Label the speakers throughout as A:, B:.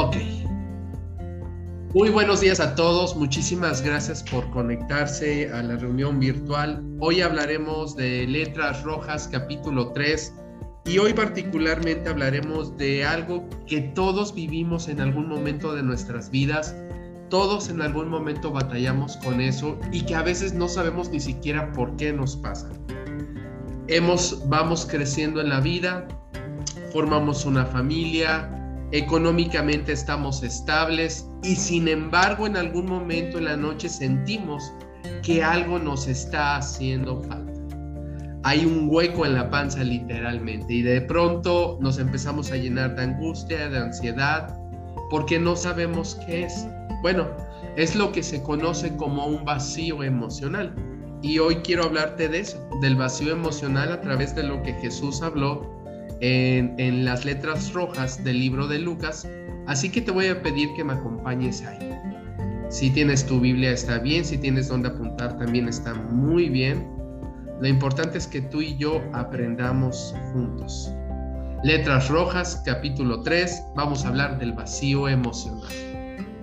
A: Ok. Muy buenos días a todos. Muchísimas gracias por conectarse a la reunión virtual. Hoy hablaremos de Letras Rojas, capítulo 3. Y hoy particularmente hablaremos de algo que todos vivimos en algún momento de nuestras vidas. Todos en algún momento batallamos con eso y que a veces no sabemos ni siquiera por qué nos pasa. Hemos, vamos creciendo en la vida, formamos una familia, económicamente estamos estables y sin embargo en algún momento en la noche sentimos que algo nos está haciendo falta. Hay un hueco en la panza literalmente y de pronto nos empezamos a llenar de angustia, de ansiedad, porque no sabemos qué es. Bueno, es lo que se conoce como un vacío emocional. Y hoy quiero hablarte de eso, del vacío emocional a través de lo que Jesús habló en, las letras rojas del libro de Lucas, así que te voy a pedir que me acompañes ahí. Si tienes tu Biblia está bien, si tienes donde apuntar también está muy bien. Lo importante es que tú y yo aprendamos juntos. Letras Rojas, capítulo 3, vamos a hablar del vacío emocional.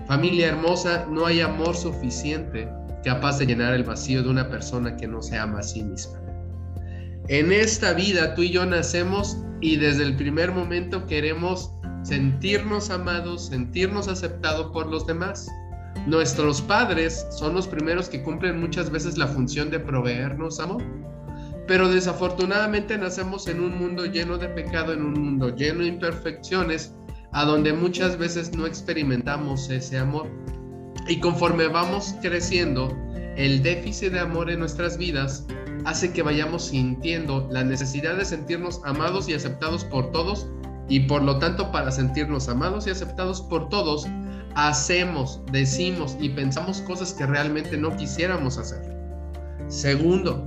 A: Familia hermosa, no hay amor suficiente capaz de llenar el vacío de una persona que no se ama a sí misma. En esta vida tú y yo nacemos y desde el primer momento queremos sentirnos amados, sentirnos aceptados por los demás. Nuestros padres son los primeros que cumplen muchas veces la función de proveernos amor. Pero desafortunadamente nacemos en un mundo lleno de pecado, en un mundo lleno de imperfecciones, a donde muchas veces no experimentamos ese amor. Y conforme vamos creciendo, el déficit de amor en nuestras vidas hace que vayamos sintiendo la necesidad de sentirnos amados y aceptados por todos y por lo tanto para sentirnos amados y aceptados por todos, hacemos, decimos y pensamos cosas que realmente no quisiéramos hacer. Segundo,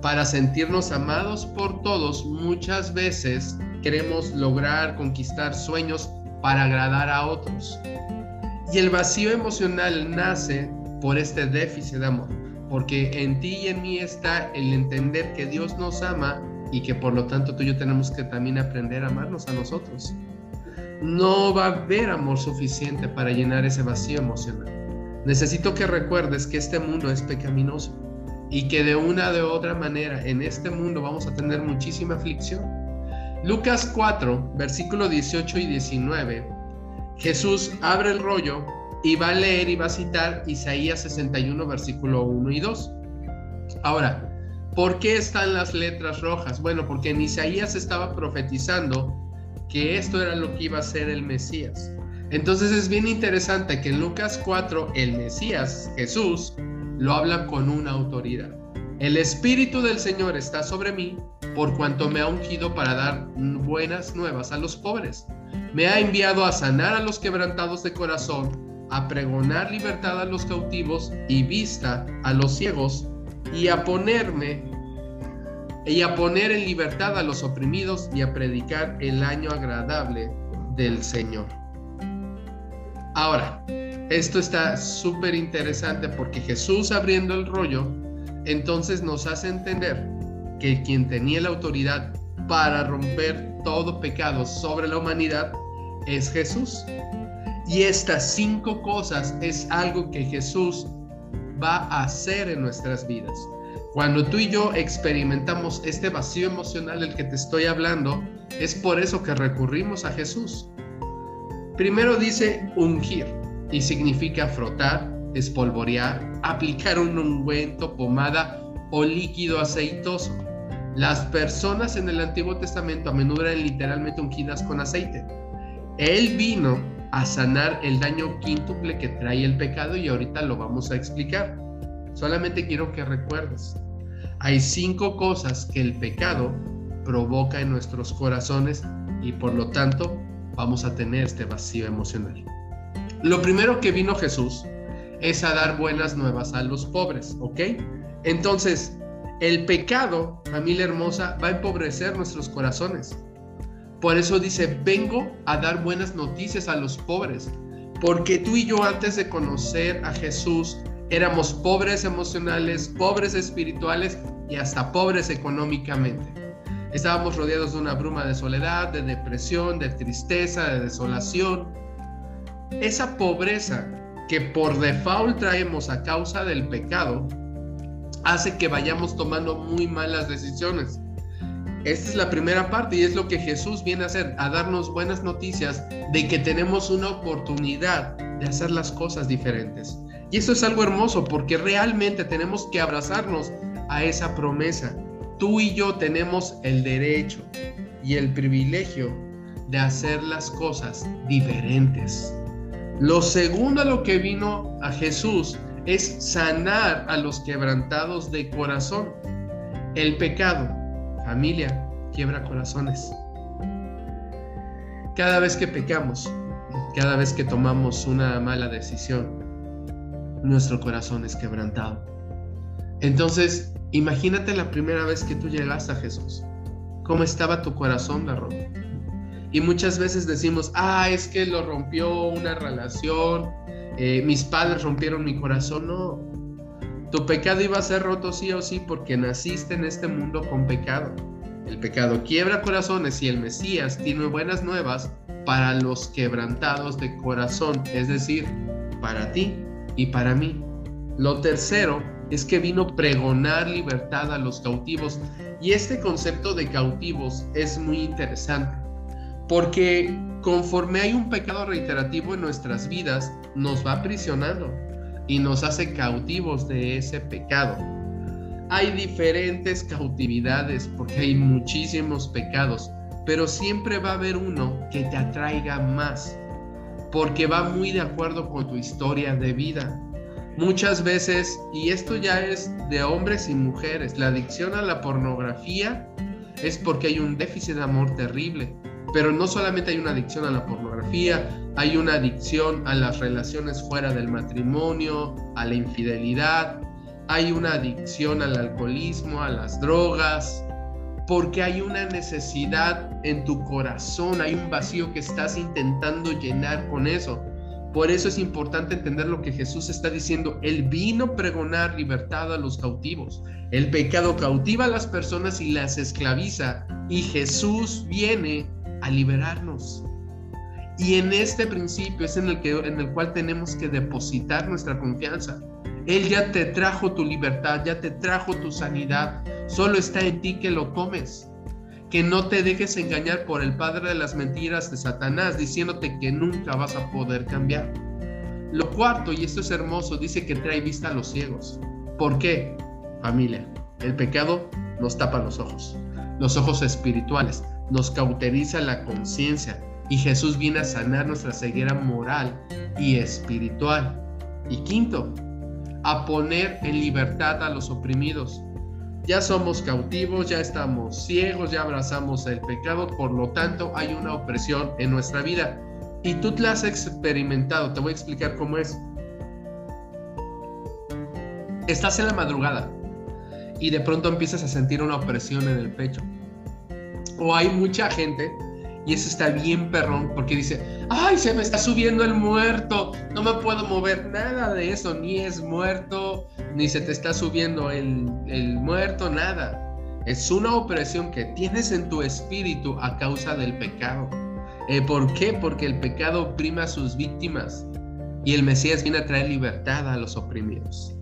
A: para sentirnos amados por todos, muchas veces queremos lograr conquistar sueños para agradar a otros. Y el vacío emocional nace por este déficit de amor porque en ti y en mí está el entender que Dios nos ama y que por lo tanto tú y yo tenemos que también aprender a amarnos a nosotros. No va a haber amor suficiente para llenar ese vacío emocional. Necesito que recuerdes que este mundo es pecaminoso y que de una de otra manera en este mundo vamos a tener muchísima aflicción. Lucas 4, versículo 18 y 19. Jesús abre el rollo y va a leer y va a citar Isaías 61, versículo 1 y 2. Ahora, ¿por qué están las letras rojas? Bueno, porque en Isaías estaba profetizando que esto era lo que iba a ser el Mesías. Entonces es bien interesante que en Lucas 4 el Mesías, Jesús, lo habla con una autoridad. El Espíritu del Señor está sobre mí por cuanto me ha ungido para dar buenas nuevas a los pobres. Me ha enviado a sanar a los quebrantados de corazón a pregonar libertad a los cautivos y vista a los ciegos, y a ponerme y a poner en libertad a los oprimidos y a predicar el año agradable del Señor. Ahora, esto está súper interesante porque Jesús abriendo el rollo, entonces nos hace entender que quien tenía la autoridad para romper todo pecado sobre la humanidad es Jesús. Y estas cinco cosas es algo que Jesús va a hacer en nuestras vidas. Cuando tú y yo experimentamos este vacío emocional del que te estoy hablando, es por eso que recurrimos a Jesús. Primero dice ungir y significa frotar, espolvorear, aplicar un ungüento, pomada o líquido aceitoso. Las personas en el Antiguo Testamento a menudo eran literalmente ungidas con aceite. El vino a sanar el daño quíntuple que trae el pecado y ahorita lo vamos a explicar. Solamente quiero que recuerdes, hay cinco cosas que el pecado provoca en nuestros corazones y por lo tanto vamos a tener este vacío emocional. Lo primero que vino Jesús es a dar buenas nuevas a los pobres, ¿ok? Entonces, el pecado, familia hermosa, va a empobrecer nuestros corazones. Por eso dice, vengo a dar buenas noticias a los pobres, porque tú y yo antes de conocer a Jesús éramos pobres emocionales, pobres espirituales y hasta pobres económicamente. Estábamos rodeados de una bruma de soledad, de depresión, de tristeza, de desolación. esa pobreza que por default traemos a causa del pecado hace que vayamos tomando muy malas decisiones. Esta es la primera parte y es lo que Jesús viene a hacer, a darnos buenas noticias de que tenemos una oportunidad de hacer las cosas diferentes. Y esto es algo hermoso porque realmente tenemos que abrazarnos a esa promesa. Tú y yo tenemos el derecho y el privilegio de hacer las cosas diferentes. Lo segundo a lo que vino a Jesús es sanar a los quebrantados de corazón. El pecado, familia, quiebra corazones. Cada vez que pecamos, cada vez que tomamos una mala decisión, nuestro corazón es quebrantado. Entonces, imagínate la primera vez que tú llegaste a Jesús. ¿Cómo estaba tu corazón, Garro? Y muchas veces decimos, ah, es que lo rompió una relación, eh, mis padres rompieron mi corazón. No, tu pecado iba a ser roto sí o sí porque naciste en este mundo con pecado. El pecado quiebra corazones y el Mesías tiene buenas nuevas para los quebrantados de corazón, es decir, para ti y para mí. Lo tercero es que vino pregonar libertad a los cautivos y este concepto de cautivos es muy interesante porque conforme hay un pecado reiterativo en nuestras vidas, nos va aprisionando y nos hace cautivos de ese pecado. Hay diferentes cautividades porque hay muchísimos pecados, pero siempre va a haber uno que te atraiga más, porque va muy de acuerdo con tu historia de vida. Muchas veces, y esto ya es de hombres y mujeres, la adicción a la pornografía es porque hay un déficit de amor terrible pero no solamente hay una adicción a la pornografía, hay una adicción a las relaciones fuera del matrimonio, a la infidelidad, hay una adicción al alcoholismo, a las drogas, porque hay una necesidad en tu corazón, hay un vacío que estás intentando llenar con eso. Por eso es importante entender lo que Jesús está diciendo. Él vino pregonar libertad a los cautivos. El pecado cautiva a las personas y las esclaviza. Y Jesús viene a liberarnos. Y en este principio es en el, que, en el cual tenemos que depositar nuestra confianza. Él ya te trajo tu libertad, ya te trajo tu sanidad. Solo está en ti que lo tomes. Que no te dejes engañar por el padre de las mentiras de Satanás, diciéndote que nunca vas a poder cambiar. Lo cuarto, y esto es hermoso, dice que trae vista a los ciegos. ¿Por qué? Familia, el pecado nos tapa los ojos, los ojos espirituales nos cauteriza la conciencia y Jesús viene a sanar nuestra ceguera moral y espiritual. Y quinto, a poner en libertad a los oprimidos. Ya somos cautivos, ya estamos ciegos, ya abrazamos el pecado, por lo tanto hay una opresión en nuestra vida. Y tú la has experimentado, te voy a explicar cómo es. Estás en la madrugada y de pronto empiezas a sentir una opresión en el pecho o hay mucha gente, y eso está bien perrón, porque dice, ay, se me está subiendo el muerto, no me puedo mover, nada de eso, ni es muerto, ni se te está subiendo el, el muerto, nada. Es una opresión que tienes en tu espíritu a causa del pecado. Eh, ¿Por qué? Porque el pecado oprime a sus víctimas y el Mesías viene a traer libertad a los oprimidos.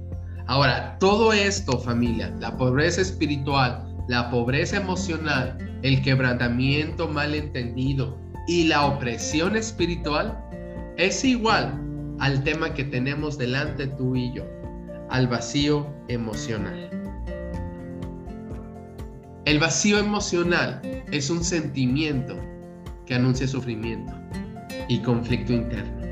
A: Ahora, todo esto, familia, la pobreza espiritual, la pobreza emocional, el quebrantamiento malentendido y la opresión espiritual es igual al tema que tenemos delante tú y yo, al vacío emocional. El vacío emocional es un sentimiento que anuncia sufrimiento y conflicto interno.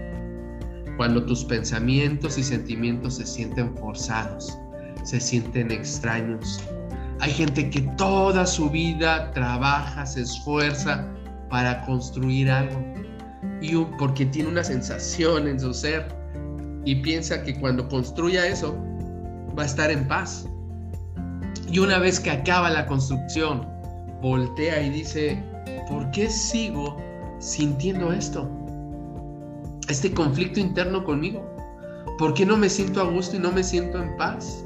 A: Cuando tus pensamientos y sentimientos se sienten forzados, se sienten extraños, hay gente que toda su vida trabaja, se esfuerza para construir algo. Y porque tiene una sensación en su ser y piensa que cuando construya eso va a estar en paz. Y una vez que acaba la construcción, voltea y dice, ¿por qué sigo sintiendo esto? Este conflicto interno conmigo. ¿Por qué no me siento a gusto y no me siento en paz?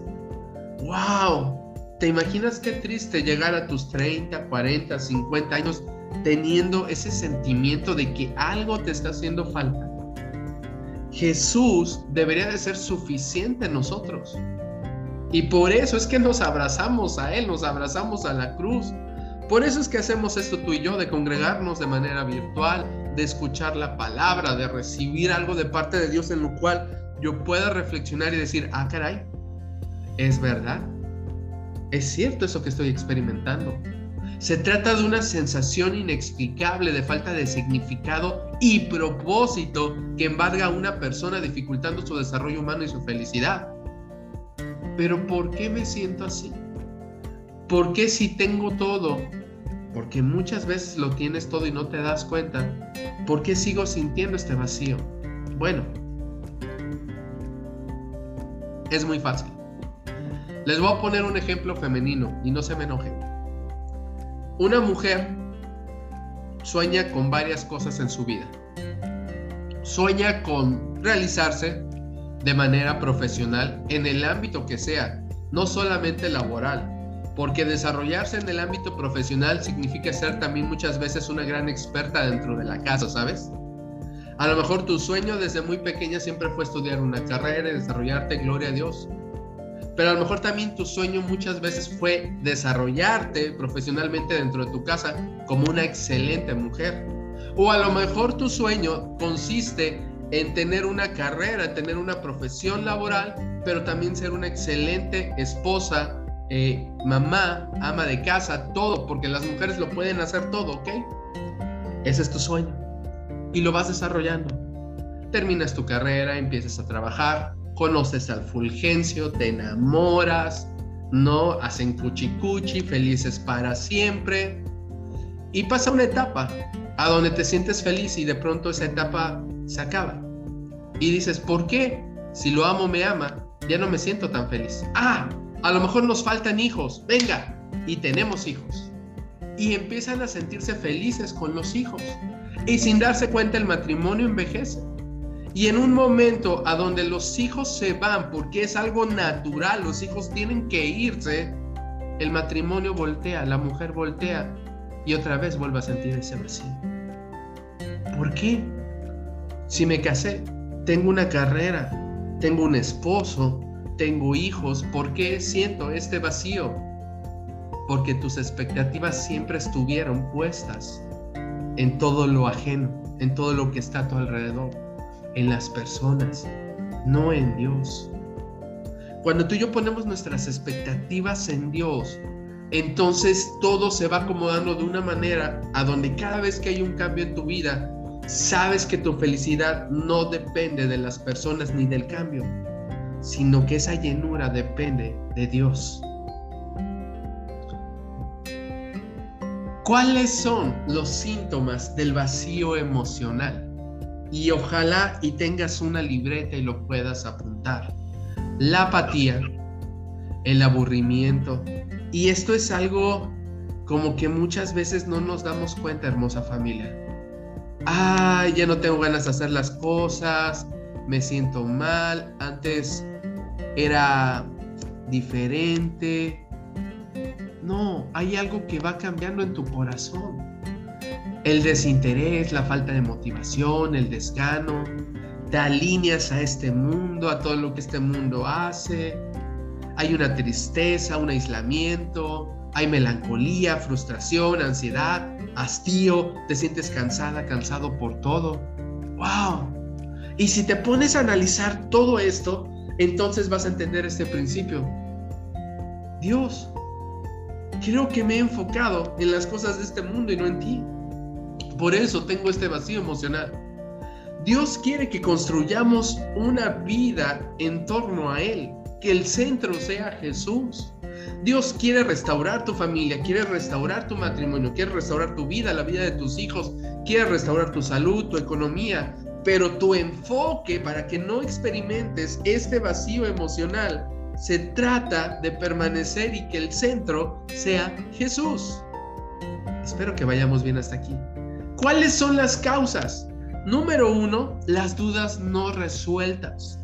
A: ¡Wow! ¿Te imaginas qué triste llegar a tus 30, 40, 50 años teniendo ese sentimiento de que algo te está haciendo falta? Jesús debería de ser suficiente en nosotros. Y por eso es que nos abrazamos a Él, nos abrazamos a la cruz. Por eso es que hacemos esto tú y yo, de congregarnos de manera virtual, de escuchar la palabra, de recibir algo de parte de Dios en lo cual yo pueda reflexionar y decir, ah, caray, es verdad. Es cierto eso que estoy experimentando. Se trata de una sensación inexplicable de falta de significado y propósito que embarga a una persona dificultando su desarrollo humano y su felicidad. Pero ¿por qué me siento así? ¿Por qué si tengo todo? Porque muchas veces lo tienes todo y no te das cuenta. ¿Por qué sigo sintiendo este vacío? Bueno, es muy fácil. Les voy a poner un ejemplo femenino y no se me enojen. Una mujer sueña con varias cosas en su vida. Sueña con realizarse de manera profesional en el ámbito que sea, no solamente laboral, porque desarrollarse en el ámbito profesional significa ser también muchas veces una gran experta dentro de la casa, ¿sabes? A lo mejor tu sueño desde muy pequeña siempre fue estudiar una carrera y desarrollarte, gloria a Dios pero a lo mejor también tu sueño muchas veces fue desarrollarte profesionalmente dentro de tu casa como una excelente mujer. O a lo mejor tu sueño consiste en tener una carrera, tener una profesión laboral, pero también ser una excelente esposa, eh, mamá, ama de casa, todo, porque las mujeres lo pueden hacer todo, ¿ok? Ese es tu sueño. Y lo vas desarrollando. Terminas tu carrera, empiezas a trabajar, conoces al Fulgencio, te enamoras, ¿no? Hacen cuchicuchi, felices para siempre. Y pasa una etapa a donde te sientes feliz y de pronto esa etapa se acaba. Y dices, ¿por qué? Si lo amo, me ama, ya no me siento tan feliz. Ah, a lo mejor nos faltan hijos, venga, y tenemos hijos. Y empiezan a sentirse felices con los hijos. Y sin darse cuenta el matrimonio envejece. Y en un momento a donde los hijos se van, porque es algo natural, los hijos tienen que irse, el matrimonio voltea, la mujer voltea y otra vez vuelve a sentir ese vacío. ¿Por qué? Si me casé, tengo una carrera, tengo un esposo, tengo hijos, ¿por qué siento este vacío? Porque tus expectativas siempre estuvieron puestas en todo lo ajeno, en todo lo que está a tu alrededor en las personas, no en Dios. Cuando tú y yo ponemos nuestras expectativas en Dios, entonces todo se va acomodando de una manera a donde cada vez que hay un cambio en tu vida, sabes que tu felicidad no depende de las personas ni del cambio, sino que esa llenura depende de Dios. ¿Cuáles son los síntomas del vacío emocional? Y ojalá y tengas una libreta y lo puedas apuntar. La apatía, el aburrimiento. Y esto es algo como que muchas veces no nos damos cuenta, hermosa familia. Ay, ya no tengo ganas de hacer las cosas, me siento mal, antes era diferente. No, hay algo que va cambiando en tu corazón el desinterés, la falta de motivación, el desgano, te alineas a este mundo, a todo lo que este mundo hace. Hay una tristeza, un aislamiento, hay melancolía, frustración, ansiedad, hastío, te sientes cansada, cansado por todo. ¡Wow! Y si te pones a analizar todo esto, entonces vas a entender este principio. Dios, creo que me he enfocado en las cosas de este mundo y no en ti. Por eso tengo este vacío emocional. Dios quiere que construyamos una vida en torno a Él, que el centro sea Jesús. Dios quiere restaurar tu familia, quiere restaurar tu matrimonio, quiere restaurar tu vida, la vida de tus hijos, quiere restaurar tu salud, tu economía, pero tu enfoque para que no experimentes este vacío emocional se trata de permanecer y que el centro sea Jesús. Espero que vayamos bien hasta aquí. ¿Cuáles son las causas? Número uno, las dudas no resueltas.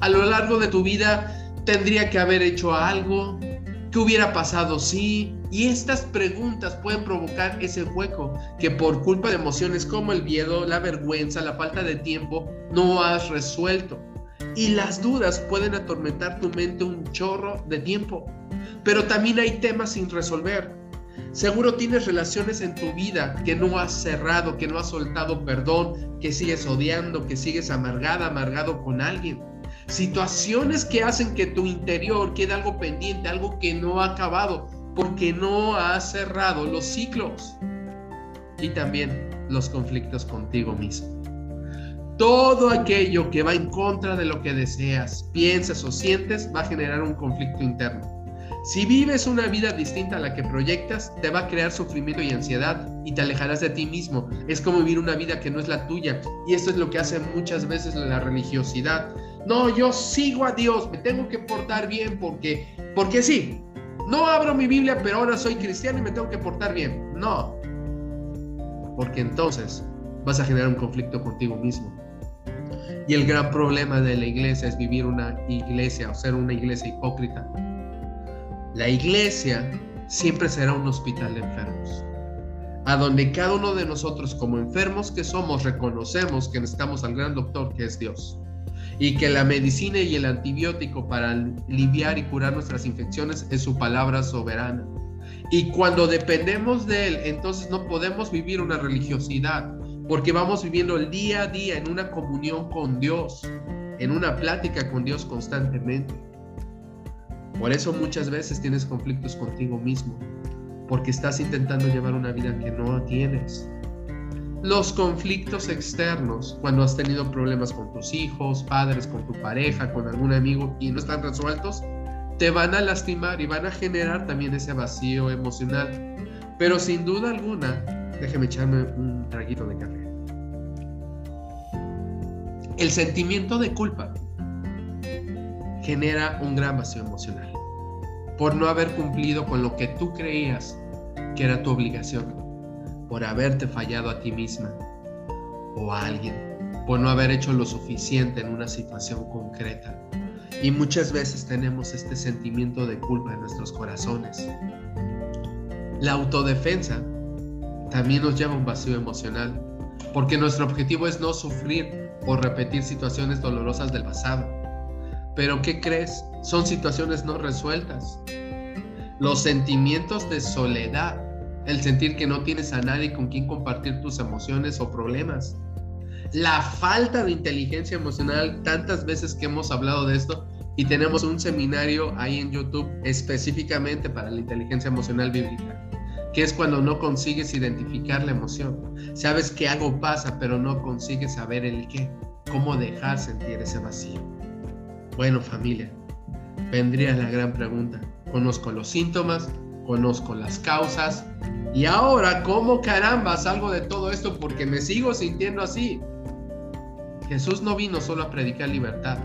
A: A lo largo de tu vida tendría que haber hecho algo, ¿Qué hubiera pasado si? Y estas preguntas pueden provocar ese hueco que por culpa de emociones como el miedo, la vergüenza, la falta de tiempo, no has resuelto. Y las dudas pueden atormentar tu mente un chorro de tiempo. Pero también hay temas sin resolver. Seguro tienes relaciones en tu vida que no has cerrado, que no has soltado perdón, que sigues odiando, que sigues amargada, amargado con alguien situaciones que hacen que tu interior quede algo pendiente, algo que no ha acabado, porque no has cerrado los ciclos y también los conflictos contigo mismo. Todo aquello que va en contra de lo que deseas, piensas o sientes va a generar un conflicto interno. Si vives una vida distinta a la que proyectas, te va a crear sufrimiento y ansiedad y te alejarás de ti mismo. Es como vivir una vida que no es la tuya. Y esto es lo que hace muchas veces la religiosidad. No, yo sigo a Dios, me tengo que portar bien porque, porque sí. No abro mi Biblia, pero ahora soy cristiano y me tengo que portar bien. No. Porque entonces vas a generar un conflicto contigo mismo. Y el gran problema de la iglesia es vivir una iglesia o ser una iglesia hipócrita la iglesia siempre será un hospital de enfermos, a donde cada uno de nosotros como enfermos que somos reconocemos que necesitamos al gran doctor que es Dios y que la medicina y el antibiótico para aliviar y curar nuestras infecciones es su palabra soberana. Y cuando dependemos de Él, entonces no podemos vivir una religiosidad, porque vamos viviendo el día a día en una comunión con Dios, en una plática con Dios constantemente. Por eso muchas veces tienes conflictos contigo mismo, porque estás intentando llevar una vida que no tienes. Los conflictos externos, cuando has tenido problemas con tus hijos, padres, con tu pareja, con algún amigo y no están resueltos, te van a lastimar y van a generar también ese vacío emocional. Pero sin duda alguna, déjeme echarme un traguito de café. El sentimiento de culpa genera un gran vacío emocional por no haber cumplido con lo que tú creías que era tu obligación, por haberte fallado a ti misma o a alguien, por no haber hecho lo suficiente en una situación concreta. Y muchas veces tenemos este sentimiento de culpa en nuestros corazones. La autodefensa también nos lleva a un vacío emocional, porque nuestro objetivo es no sufrir o repetir situaciones dolorosas del pasado pero ¿qué crees? Son situaciones no resueltas. Los sentimientos de soledad, el sentir que no tienes a nadie con quien compartir tus emociones o problemas. La falta de inteligencia emocional, tantas veces que hemos hablado de esto y tenemos un seminario ahí en YouTube específicamente para la inteligencia emocional bíblica, que es cuando no consigues identificar la emoción. Sabes que algo pasa, pero no consigues saber el qué, cómo dejar sentir ese vacío. Bueno, familia, vendría la gran pregunta. Conozco los síntomas, conozco las causas y ahora, ¿cómo caramba salgo de todo esto porque me sigo sintiendo así? Jesús no vino solo a predicar libertad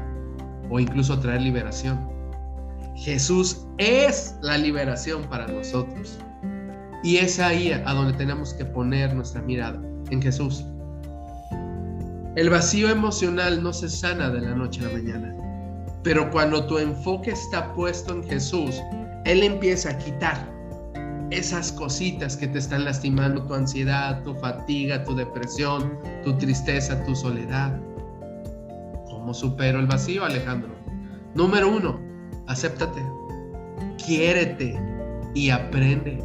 A: o incluso a traer liberación. Jesús es la liberación para nosotros. Y es ahí a donde tenemos que poner nuestra mirada, en Jesús. El vacío emocional no se sana de la noche a la mañana. Pero cuando tu enfoque está puesto en Jesús, Él empieza a quitar esas cositas que te están lastimando, tu ansiedad, tu fatiga, tu depresión, tu tristeza, tu soledad. ¿Cómo supero el vacío, Alejandro? Número uno, acéptate, quiérete y aprende.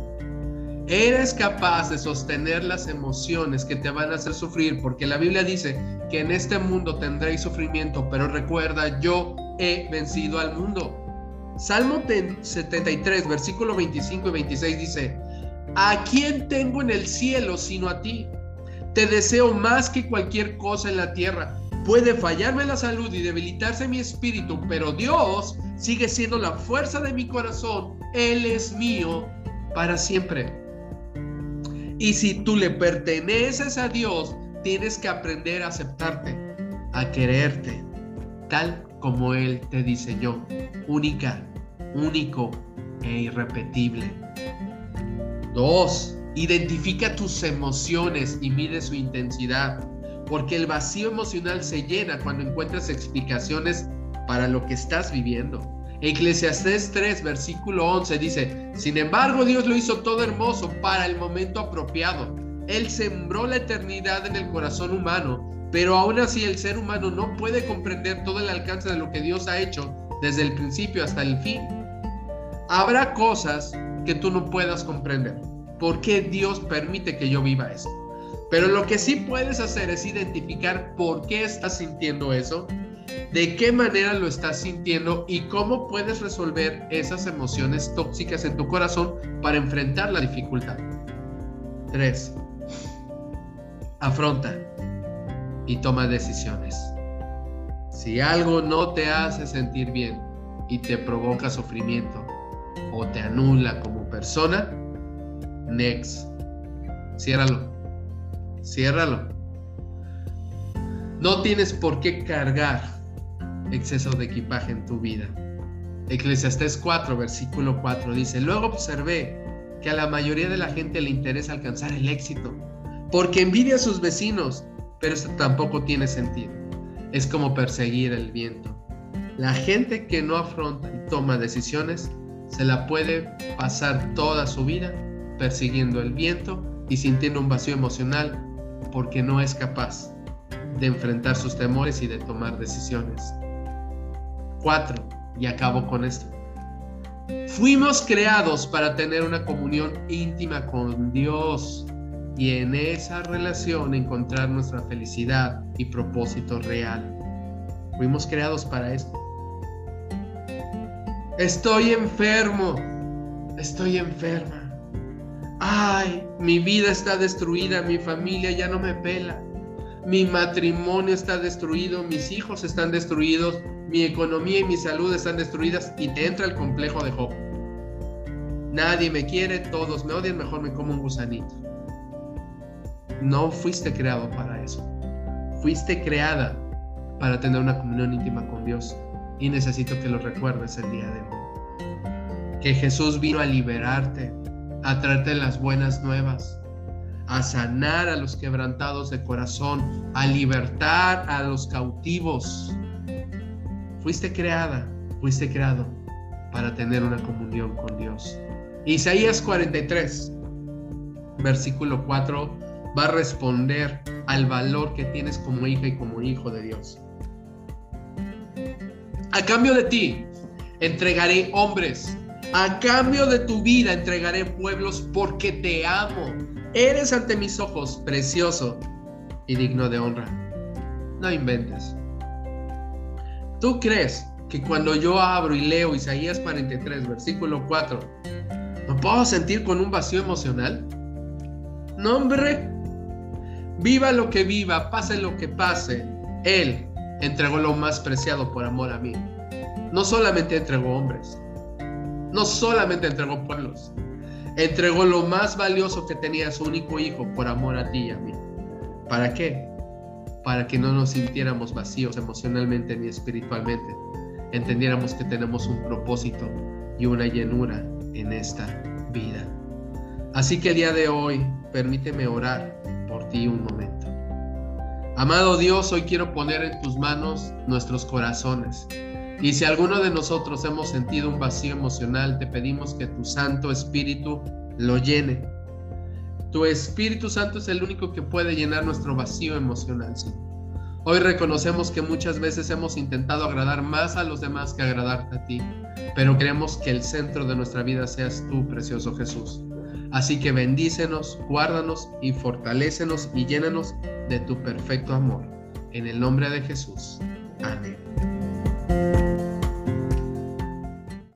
A: Eres capaz de sostener las emociones que te van a hacer sufrir, porque la Biblia dice que en este mundo tendréis sufrimiento, pero recuerda, yo he vencido al mundo. Salmo 73, versículo 25 y 26 dice, ¿a quién tengo en el cielo sino a ti? Te deseo más que cualquier cosa en la tierra. Puede fallarme la salud y debilitarse mi espíritu, pero Dios sigue siendo la fuerza de mi corazón. Él es mío para siempre. Y si tú le perteneces a Dios, tienes que aprender a aceptarte, a quererte, tal como Él te diseñó, única, único e irrepetible. Dos, identifica tus emociones y mide su intensidad, porque el vacío emocional se llena cuando encuentras explicaciones para lo que estás viviendo. Eclesiastés 3, versículo 11 dice, sin embargo Dios lo hizo todo hermoso para el momento apropiado. Él sembró la eternidad en el corazón humano, pero aún así el ser humano no puede comprender todo el alcance de lo que Dios ha hecho desde el principio hasta el fin. Habrá cosas que tú no puedas comprender. ¿Por qué Dios permite que yo viva eso? Pero lo que sí puedes hacer es identificar por qué estás sintiendo eso de qué manera lo estás sintiendo y cómo puedes resolver esas emociones tóxicas en tu corazón para enfrentar la dificultad. 3. Afronta y toma decisiones. Si algo no te hace sentir bien y te provoca sufrimiento o te anula como persona, next. Ciérralo. Ciérralo. No tienes por qué cargar exceso de equipaje en tu vida. Eclesiastés 4, versículo 4 dice, luego observé que a la mayoría de la gente le interesa alcanzar el éxito, porque envidia a sus vecinos, pero esto tampoco tiene sentido. Es como perseguir el viento. La gente que no afronta y toma decisiones se la puede pasar toda su vida persiguiendo el viento y sintiendo un vacío emocional porque no es capaz de enfrentar sus temores y de tomar decisiones. Cuatro, y acabo con esto. Fuimos creados para tener una comunión íntima con Dios y en esa relación encontrar nuestra felicidad y propósito real. Fuimos creados para esto. Estoy enfermo, estoy enferma. Ay, mi vida está destruida, mi familia ya no me pela, mi matrimonio está destruido, mis hijos están destruidos, mi economía y mi salud están destruidas y te entra el complejo de Job. Nadie me quiere, todos me odian, mejor me como un gusanito. No fuiste creado para eso. Fuiste creada para tener una comunión íntima con Dios y necesito que lo recuerdes el día de hoy. Que Jesús vino a liberarte, a traerte las buenas nuevas, a sanar a los quebrantados de corazón, a libertar a los cautivos, Fuiste creada, fuiste creado para tener una comunión con Dios. Isaías 43, versículo 4, va a responder al valor que tienes como hija y como hijo de Dios. A cambio de ti, entregaré hombres. A cambio de tu vida, entregaré pueblos porque te amo. Eres ante mis ojos precioso y digno de honra. No inventes. ¿Tú crees que cuando yo abro y leo Isaías 43, versículo 4, me puedo sentir con un vacío emocional? No, hombre. Viva lo que viva, pase lo que pase. Él entregó lo más preciado por amor a mí. No solamente entregó hombres, no solamente entregó pueblos, entregó lo más valioso que tenía su único hijo por amor a ti y a mí. ¿Para qué? para que no nos sintiéramos vacíos emocionalmente ni espiritualmente. Entendiéramos que tenemos un propósito y una llenura en esta vida. Así que el día de hoy, permíteme orar un momento. Amado Dios, hoy quiero poner en tus manos nuestros corazones. Y si alguno de nosotros hemos sentido un vacío emocional, te pedimos que tu Santo Espíritu lo llene tu Espíritu Santo es el único que puede llenar nuestro vacío emocional, Hoy reconocemos que muchas veces hemos intentado agradar más a los demás que agradarte a ti, pero queremos que el centro de nuestra vida seas tú, precioso Jesús. Así que bendícenos, guárdanos y fortalécenos y llénanos de tu perfecto amor. En el nombre de Jesús. Amén.